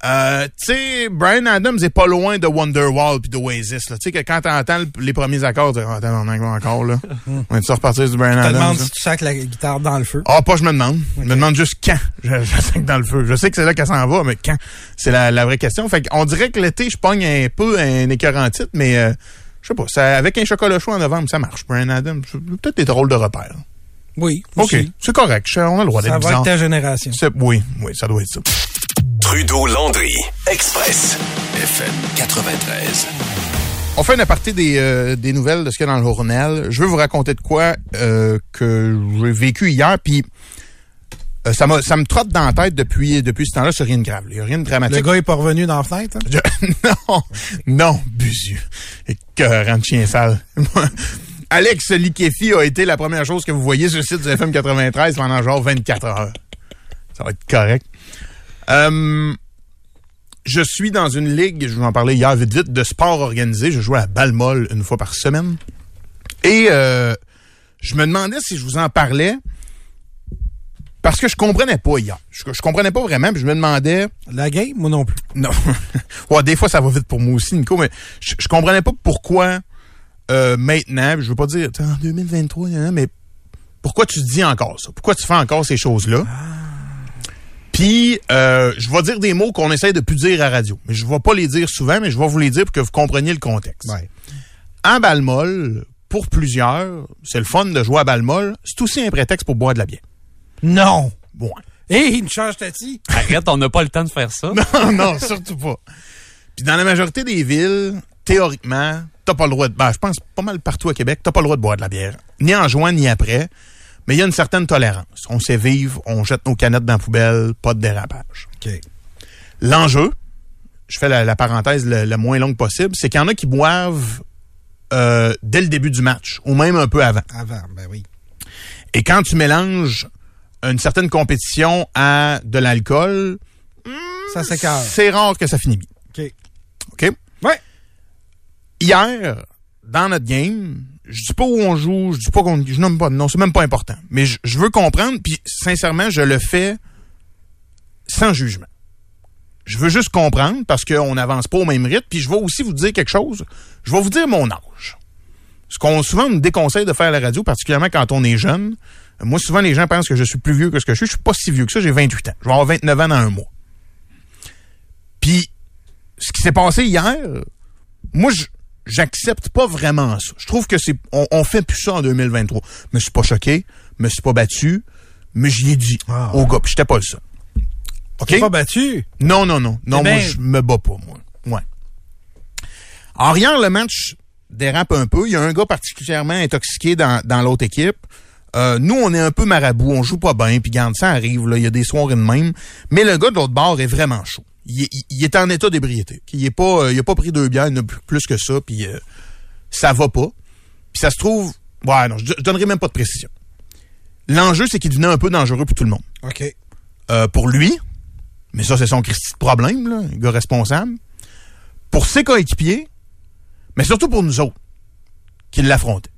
euh, tu sais, Brian Adams est pas loin de Wonderwall puis d'Oasis. Tu sais que quand t'entends le- les premiers accords, tu dis, ah, attends, on a encore, là. on est repartir du Brian Je te Adams. demande si tu sacs la guitare dans le feu. Ah, pas je me demande. Je me demande juste quand. Je, je sais que dans le feu. Je sais que c'est là qu'elle s'en va, mais quand? C'est la, la vraie question. Fait qu'on dirait que l'été, je pogne un peu un écœurant titre, mais euh, je sais pas. Ça, avec un chocolat chaud en novembre, ça marche. Brian Adams, peut-être des drôles de repères. Oui. OK. C'est correct. On a le droit Ça d'être va bizarre. être ta génération. C'est- Oui, oui, ça doit être ça. Trudeau Landry, Express, FM 93. On fait une aparté des, euh, des nouvelles de ce qu'il y a dans le journal. Je veux vous raconter de quoi euh, que j'ai vécu hier. Puis Euh, ça, m'a- ça me trotte dans la tête depuis, depuis ce temps-là, c'est rien de grave. Il n'y a rien de dramatique. Le gars est pas revenu dans la fenêtre. hein? Je- non, non, Buzu. Écœurant de chien sale. Alex Likefi a été la première chose que vous voyez sur le site du FM 93 pendant genre 24 heures. Ça va être correct. Euh, je suis dans une ligue, je vous en parlais hier vite vite, de sport organisé. Je joue à balle molle une fois par semaine. Et euh, je me demandais si je vous en parlais parce que je comprenais pas hier. Je, je comprenais pas vraiment, puis je me demandais... La game, moi non plus. Non. ouais, des fois, ça va vite pour moi aussi, Nico, mais je, je comprenais pas pourquoi euh, maintenant, je veux pas dire en 2023, hein, mais pourquoi tu dis encore ça? Pourquoi tu fais encore ces choses-là? Puis, euh, je vais dire des mots qu'on essaie de plus dire à radio. Mais je vais pas les dire souvent, mais je vais vous les dire pour que vous compreniez le contexte. Ouais. En balle molle, pour plusieurs, c'est le fun de jouer à balle molle. C'est aussi un prétexte pour boire de la bière. Non. Bon. Hé, il me change Tati. Arrête, on n'a pas le temps de faire ça. Non, non, surtout pas. Puis dans la majorité des villes, théoriquement, t'as pas le droit de... Ben, je pense pas mal partout à Québec, t'as pas le droit de boire de la bière. Ni en juin, ni après. Mais il y a une certaine tolérance. On sait vivre, on jette nos canettes dans la poubelle, pas de dérapage. L'enjeu, je fais la, la parenthèse le, le moins longue possible, c'est qu'il y en a qui boivent euh, dès le début du match, ou même un peu avant. Avant, ben oui. Et quand tu mélanges une certaine compétition à de l'alcool, Ça c'est rare que ça finit bien. OK. OK? Hier, dans notre game, je dis pas où on joue, je dis pas qu'on. Je nomme pas de nom, c'est même pas important. Mais je, je veux comprendre, puis sincèrement, je le fais sans jugement. Je veux juste comprendre parce qu'on n'avance pas au même rythme, puis je vais aussi vous dire quelque chose. Je vais vous dire mon âge. Ce qu'on souvent me déconseille de faire à la radio, particulièrement quand on est jeune. Moi, souvent, les gens pensent que je suis plus vieux que ce que je suis. Je suis pas si vieux que ça, j'ai 28 ans. Je vais avoir 29 ans dans un mois. Puis, ce qui s'est passé hier, moi, je- j'accepte pas vraiment ça. Je trouve que c'est, on, on fait plus ça en 2023. Je me suis pas choqué, me suis pas battu, mais j'y ai dit Ah. au gars, j'étais pas le seul. OK? T'es pas battu? Non, non, non. Non, Eh moi, ben- je me bats pas, moi. Ouais. Alors, hier, le match dérape un peu. Il y a un gars particulièrement intoxiqué dans, dans l'autre équipe. Euh, nous, on est un peu marabout, on joue pas bien, puis garde ça arrive, là, il y a des soirées de même. Mais le gars de l'autre bord est vraiment chaud. Il, est- il- il est en état d'ébriété. Il pas, euh, il a pas pris deux bières, il en a plus- que ça, puis euh, ça va pas. Puis ça se trouve, ouais, non, je, je donnerai même pas de précision. L'enjeu, c'est qu'il devenait un peu dangereux pour tout le monde. OK. Euh, pour lui, mais ça, c'est son problème, là, un gars responsable. Pour ses coéquipiers, mais surtout pour nous autres, qui l'affrontaient.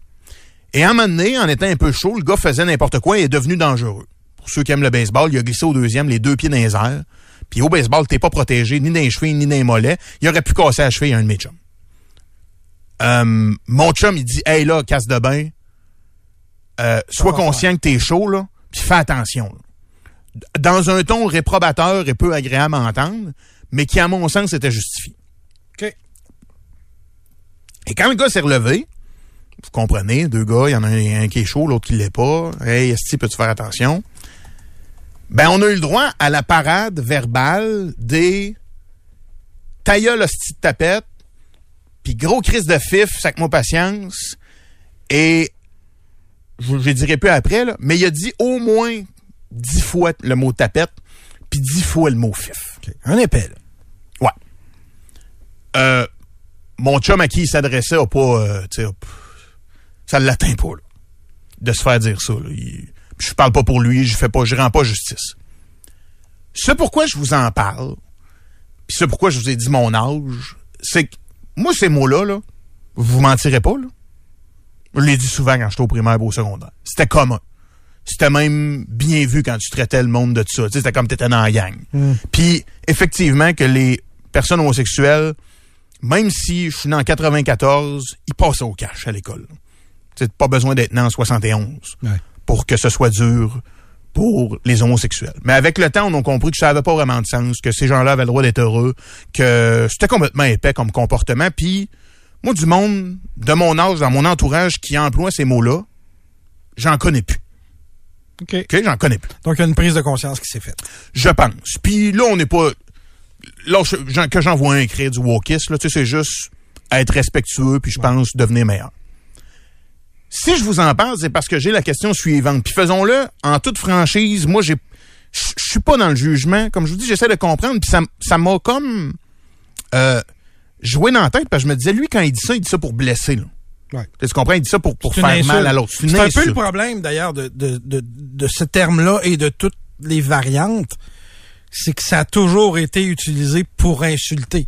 Et à un moment donné, en étant un peu chaud, le gars faisait n'importe quoi et est devenu dangereux. Pour ceux qui aiment le baseball, il a glissé au deuxième, les deux pieds dans les airs. Puis au baseball, t'es pas protégé ni dans les chevilles, ni dans les mollets. Il aurait pu casser la cheville à un de mes chums. Euh, mon chum, il dit, hey là, casse de bain, euh, sois conscient que t'es chaud, là, puis fais attention. là dans un ton réprobateur et peu agréable à entendre, mais qui, à mon sens, était justifié. OK. Et quand le gars s'est relevé, vous comprenez, deux gars, il y en a un, un qui est chaud, l'autre qui l'est pas. Hey, Esti, peux-tu faire attention? Ben, on a eu le droit à la parade verbale des ta gueule, hostie de tapette, puis gros crise de fif, sac-moi patience, et je, le dirai plus après, là, mais il a dit au moins dix fois le mot tapette, puis dix fois le mot fif. OK. Un épais, là. Ouais. Euh, mon chum à qui il s'adressait a pas, euh, tu sais, pff, ça l'atteint pas, là, de se faire dire ça. Là. Il- je parle pas pour lui, je fais pas, je rends pas justice. Ce pourquoi je vous en parle, puis ce pourquoi je vous ai dit mon âge, c'est que moi ces mots-là, là, vous mentirez pas, là. Je l'ai dit souvent quand j'étais au primaire ou au secondaire. C'était commun. C'était même bien vu quand tu traitais le monde de ça. Tu sais, C'était comme t'étais dans la gang. Puis, effectivement, que les personnes homosexuelles, même si je suis né en 94, ils passaient au cash à l'école. Tu pas besoin d'être né en 71 Ouais. Pour que ce soit dur pour les homosexuels. Mais avec le temps, on a compris que ça avait pas vraiment de sens, que ces gens-là avaient le droit d'être heureux, que c'était complètement épais comme comportement. Puis, moi, du monde de mon âge, dans mon entourage, qui emploie ces mots-là, j'en connais plus. OK. OK? J'en connais plus. Donc, il y a une prise de conscience qui s'est faite. Je pense. Puis là, on n'est pas... Là, je- j'en- que j'envoie un cri du wokisme, là, tu sais, c'est juste être respectueux, puis je pense devenir meilleur. Si je vous en parle, c'est parce que j'ai la question suivante. Puis faisons-le en toute franchise. Moi, j'ai je suis pas dans le jugement. Comme je vous dis, j'essaie de comprendre. Puis ça, m- ça m'a comme euh, joué dans la tête parce que je me disais, lui, quand il dit ça, il dit ça pour blesser. Là. Ouais. Tu comprends? Il dit ça pour, pour faire mal à l'autre. une C'est un peu le problème, d'ailleurs, de, de, de, de ce terme-là et de toutes les variantes. C'est que ça a toujours été utilisé pour insulter.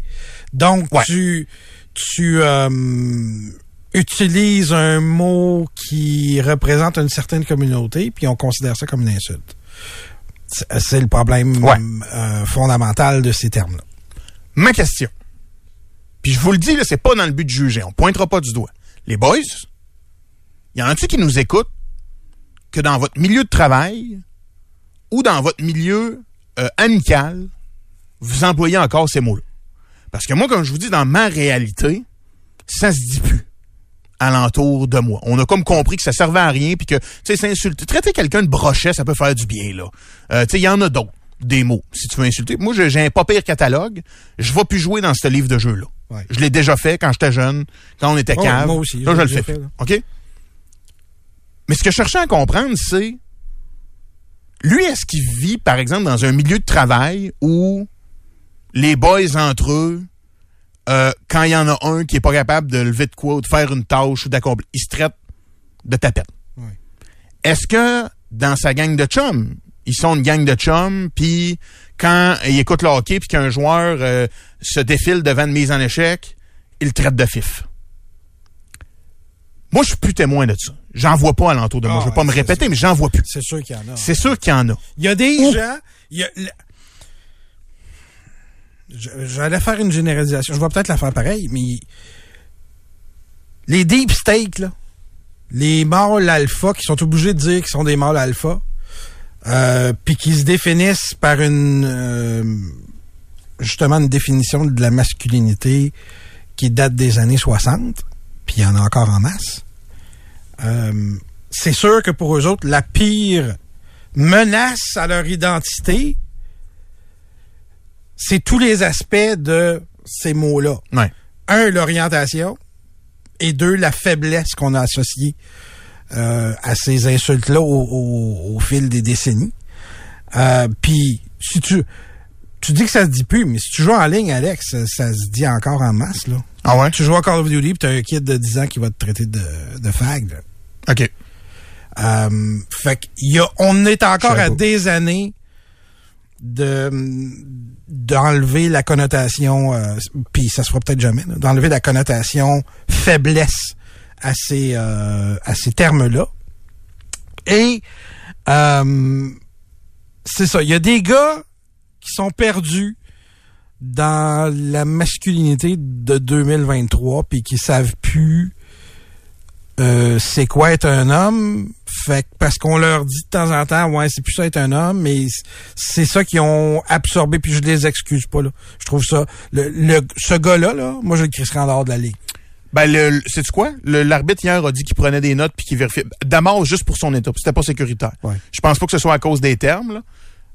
Donc, Ouais. tu, tu euh, utilises un mot qui représente une certaine communauté, puis on considère ça comme une insulte. C'est c'est le problème Ouais. euh, fondamental de ces termes-là. Ma question. Puis je vous le dis, là, c'est pas dans le but de juger. On pointera pas du doigt. Les boys, y en a-tu qui nous écoutent que dans votre milieu de travail ou dans votre milieu euh, amical, vous employez encore ces mots-là? Parce que moi, comme je vous dis, dans ma réalité, ça se dit plus alentour de moi. On a comme compris que ça servait à rien puis que, tu sais, s'insulter. Traiter quelqu'un de brochet, ça peut faire du bien, là. Euh, tu sais, il y en a d'autres, des mots, si tu veux insulter. Moi, j'ai un pas pire catalogue. Je vais plus jouer dans ce livre de jeu-là. Ouais. Je l'ai déjà fait quand j'étais jeune, quand on était Oh, cave. moi aussi, Là, je le fais fait. OK? Mais ce que je cherchais à comprendre, c'est lui, est-ce qu'il vit, par exemple, dans un milieu de travail où les boys entre eux, euh, quand il y en a un qui est pas capable de lever de quoi ou de faire une tâche ou d'accomplir, ils se traitent de tapette. Ouais. Est-ce que dans sa gang de chums, ils sont une gang de chums, puis quand ils écoutent le hockey, puis qu'un joueur euh, se défile devant une mise en échec, ils le traitent de fif? Moi, je suis plus témoin de ça. J'en vois pas alentour de moi. Ah, je vais pas me répéter, mais j'en vois plus. C'est sûr qu'il y en a. C'est sûr qu'il y en a. Il y a des Ouh. gens. il y a- J'allais faire une généralisation. Je vais peut-être la faire pareil, mais les deep stakes, là, les mâles alpha qui sont obligés de dire qu'ils sont des mâles alpha, euh, puis qui se définissent par une euh, justement une définition de la masculinité qui date des années 60, puis il y en a encore en masse. Euh, c'est sûr que pour eux autres, la pire menace à leur identité, c'est tous les aspects de ces mots-là. Ouais. Un, l'orientation, et deux, la faiblesse qu'on a associée euh, à ces insultes-là au, au- au fil des décennies. Euh, Puis, si tu, tu dis que ça se dit plus, mais si tu joues en ligne, Alex, ça, ça se dit encore en masse, là. Ah ouais? Tu joues à Call of Duty, puis t'as un kid de 10 ans qui va te traiter de, de fag, là. OK. Euh, fait qu'il y a, on est encore à des années de d'enlever la connotation, euh, puis ça se fera peut-être jamais, d'enlever la connotation faiblesse à ces euh, à ces termes-là. Et euh, c'est ça, il y a des gars qui sont perdus dans la masculinité de 2023 puis qui savent plus euh, c'est quoi être un homme? Fait que parce qu'on leur dit de temps en temps, ouais, c'est plus ça être un homme, mais c'est ça qu'ils ont absorbé, puis je les excuse pas, là. Je trouve ça. Le, le- ce gars-là, là, moi, je le crisserais en dehors de la ligue. Ben, le, sais-tu quoi? Le- L'arbitre hier a dit qu'il prenait des notes puis qu'il vérifiait. D'abord, juste pour son état. C'était pas sécuritaire. Ouais. Je pense pas que ce soit à cause des termes, là.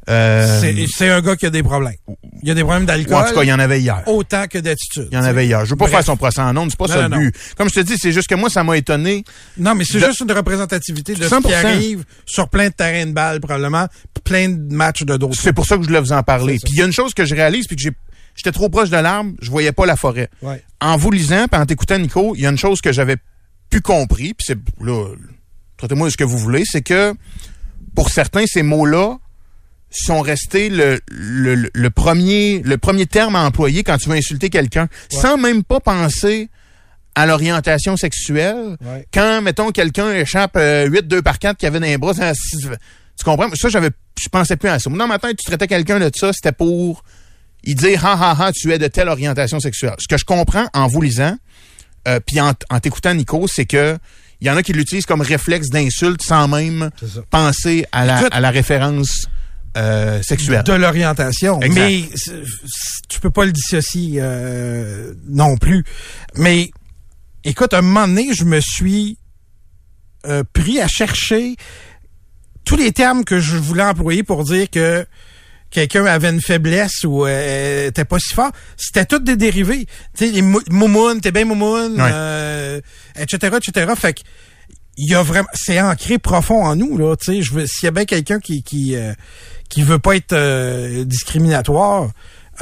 Euh, C'est- un gars qui a des problèmes. Il y a des problèmes d'alcool. en tout cas, il y en avait hier. autant que d'attitude. Il y en avait hier. Je veux pas Bref. faire son procès en ondes, c'est pas Non, ça non, le but. Comme je te dis, c'est juste que moi, ça m'a étonné. Non, mais c'est De- juste une représentativité de ce 100%. qui arrive sur plein de terrains de balle, probablement, plein de matchs de d'autres. C'est pour ça que je voulais vous en parler. Puis il y a une chose que je réalise, puis que j'ai, j'étais trop proche de l'arbre, je voyais pas la forêt. Ouais. En vous lisant, puis en t'écoutant, Nico, il y a une chose que j'avais plus compris, puis c'est là, traitez-moi de ce que vous voulez, c'est que pour certains, ces mots-là sont restés le, le, le- le premier le premier terme à employer quand tu veux insulter quelqu'un, sans même pas penser à l'orientation sexuelle. Ouais. Quand, mettons, quelqu'un échappe euh, 8 2 par 4 qui avait dans les bras, ça, si- tu comprends? Ça, j'avais, je pensais plus à ça. Moi, Dans ma tête, tu traitais quelqu'un de ça, c'était pour y dire, ha, ha, ha, tu es de telle orientation sexuelle. Ce que je comprends en vous lisant, euh, puis en, en t'écoutant, Nico, c'est que il y en a qui l'utilisent comme réflexe d'insulte sans même penser à la, Écoute- à la référence euh, sexuelle. de l'orientation. Mais tu peux pas le dissocier euh, non plus. Mais écoute, à un moment donné, je me suis euh, pris à chercher tous les termes que je voulais employer pour dire que quelqu'un avait une faiblesse ou euh, était pas si fort, c'était tous des dérivés. Tu sais, les mou- moumounes, t'es bien moumoune, Ouais. euh, etc., etc. Fait que il y a vraiment, c'est ancré profond en nous là. Tu sais, je veux, s'il y a bien quelqu'un qui qui euh, qui veut pas être euh, discriminatoire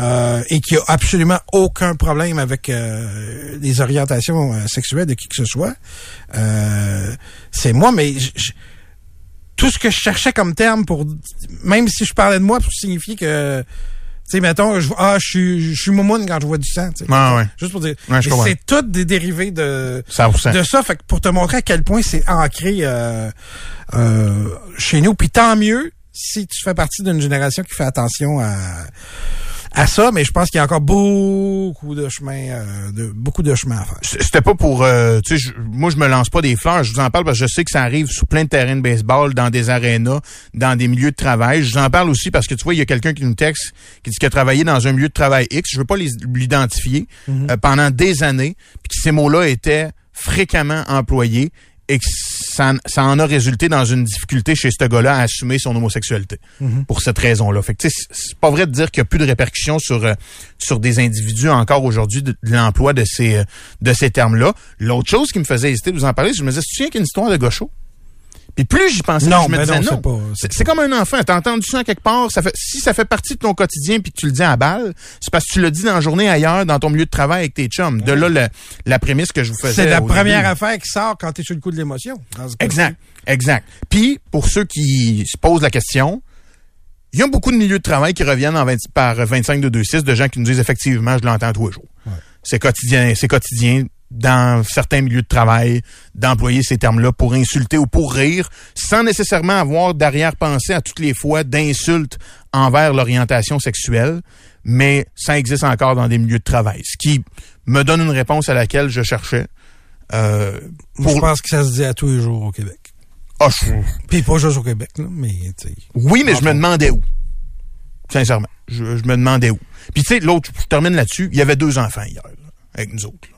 euh, et qui a absolument aucun problème avec euh, les orientations euh, sexuelles de qui que ce soit, euh, c'est moi, mais tout ce que je cherchais comme terme pour même si je parlais de moi pour signifier que tu sais mettons je, ah je suis je suis moumoune quand je vois du sang tu sais. Ouais, ouais. juste pour dire Ouais, c'est tout des dérivés de 100%. de ça fait que pour te montrer à quel point c'est ancré euh, euh, chez nous puis tant mieux si tu fais partie d'une génération qui fait attention à à ça mais je pense qu'il y a encore beaucoup de chemin euh, de beaucoup de chemin à faire C'était pas pour... euh, tu sais, je- moi, je me lance pas des fleurs. Je vous en parle parce que je sais que ça arrive sur plein de terrains de baseball, dans des arénas, dans des milieux de travail. Je vous en parle aussi parce que, tu vois, il y a quelqu'un qui nous texte, qui dit qu'il a travaillé dans un milieu de travail X. Je veux pas l'identifier. euh, pendant des années, puis que ces mots-là étaient fréquemment employés et que ça, ça en a résulté dans une difficulté chez ce gars-là à assumer son homosexualité pour cette raison-là. Fait que tu sais, c'est pas vrai de dire qu'il n'y a plus de répercussions sur euh, sur des individus encore aujourd'hui de, de l'emploi de ces euh, de ces termes-là. L'autre chose qui me faisait hésiter de vous en parler, je me disais, tu te souviens qu'il y a une histoire de gaucho? Puis plus j'y pensais, Non, je me mais disais non, non. c'est comme un enfant. T'as entendu ça quelque part. Ça fait, si ça fait partie de ton quotidien puis que tu le dis à balle, c'est parce que tu le dis dans la journée ailleurs, dans ton milieu de travail avec tes chums. De là, le- la prémisse que je vous faisais. c'est la première début. affaire qui sort quand tu es sur le coup de l'émotion. Exact, exact. Puis, pour ceux qui se posent la question, il y a beaucoup de milieux de travail qui reviennent en 20 par 25 de 2.6 de gens qui nous disent effectivement, je l'entends tous les jours. C'est quotidien, c'est quotidien dans certains milieux de travail d'employer ces termes-là pour insulter ou pour rire, sans nécessairement avoir d'arrière-pensée à toutes les fois d'insultes envers l'orientation sexuelle, mais ça existe encore dans des milieux de travail. Ce qui me donne une réponse à laquelle je cherchais. Euh, je pense que ça se dit à tous les jours au Québec Ah, je- puis pas juste au Québec là, mais tu sais Oui, mais je me demandais où. Sincèrement. Je, je me demandais où. Puis tu sais, l'autre, je termine là-dessus, il y avait deux enfants hier, là, avec nous autres.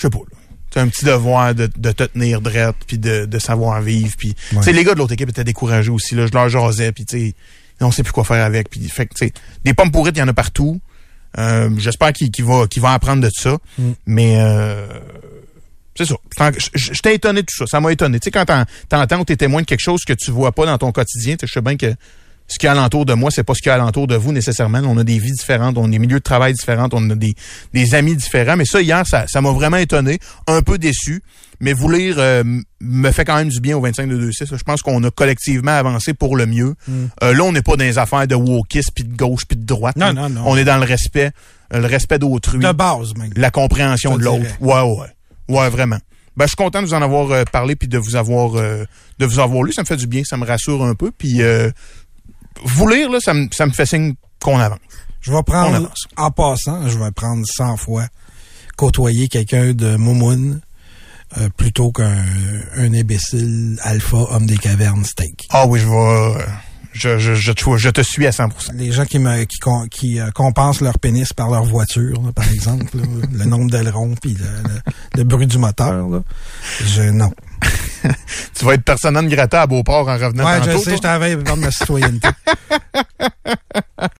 Je sais pas, là. C'est un petit devoir de, de te tenir drette, puis de, de savoir vivre. Puis, les gars de l'autre équipe étaient découragés aussi. Là. Je leur jasais, puis tu sais, on sait plus quoi faire avec. Puis, fait que, des pommes pourrites, il y en a partout. Euh, J'espère qu'il qu'il va, apprendre de ça. Mais euh, c'est ça. J'étais- étonné de tout ça. Ça m'a étonné. Tu sais, quand t'en- t'entends ou t'es témoin de quelque chose que tu vois pas dans ton quotidien, je sais bien que ce qu'il y a alentour de moi, c'est pas ce qu'il y a alentour de vous nécessairement. On a des vies différentes, on a des milieux de travail différents, on a des, des amis différents. Mais ça, hier, ça ça m'a vraiment étonné, un peu déçu. Mais vous lire euh, me fait quand même du bien au 25 de 26. Je pense qu'on a collectivement avancé pour le mieux. Euh, là, on n'est pas dans les affaires de wokisme, puis de gauche, puis de droite. Non, non, non. On est dans le respect, le respect d'autrui de base même la compréhension de l'autre. Ouais, ouais. Ouais, vraiment. Ben, je suis content de vous en avoir euh, parlé puis de vous avoir euh, de vous avoir lu. Ça me fait du bien, ça me rassure un peu. Puis euh, vous lire, là, ça me, ça me fait signe qu'on avance. Je vais prendre, en passant, je vais prendre 100 fois côtoyer quelqu'un de moumoune euh, plutôt qu'un un imbécile alpha homme des cavernes steak. Ah oui, je vais. je, je, je, te- je te suis à 100%. Les gens qui me qui, qui euh, compensent leur pénis par leur voiture, là, par exemple, là, le nombre d'ailerons puis le, le- le bruit du moteur, là, je non. Tu vas être personnel grata à Beauport en revenant Ouais, tantôt. je sais, toi? je t'avais de ma citoyenneté.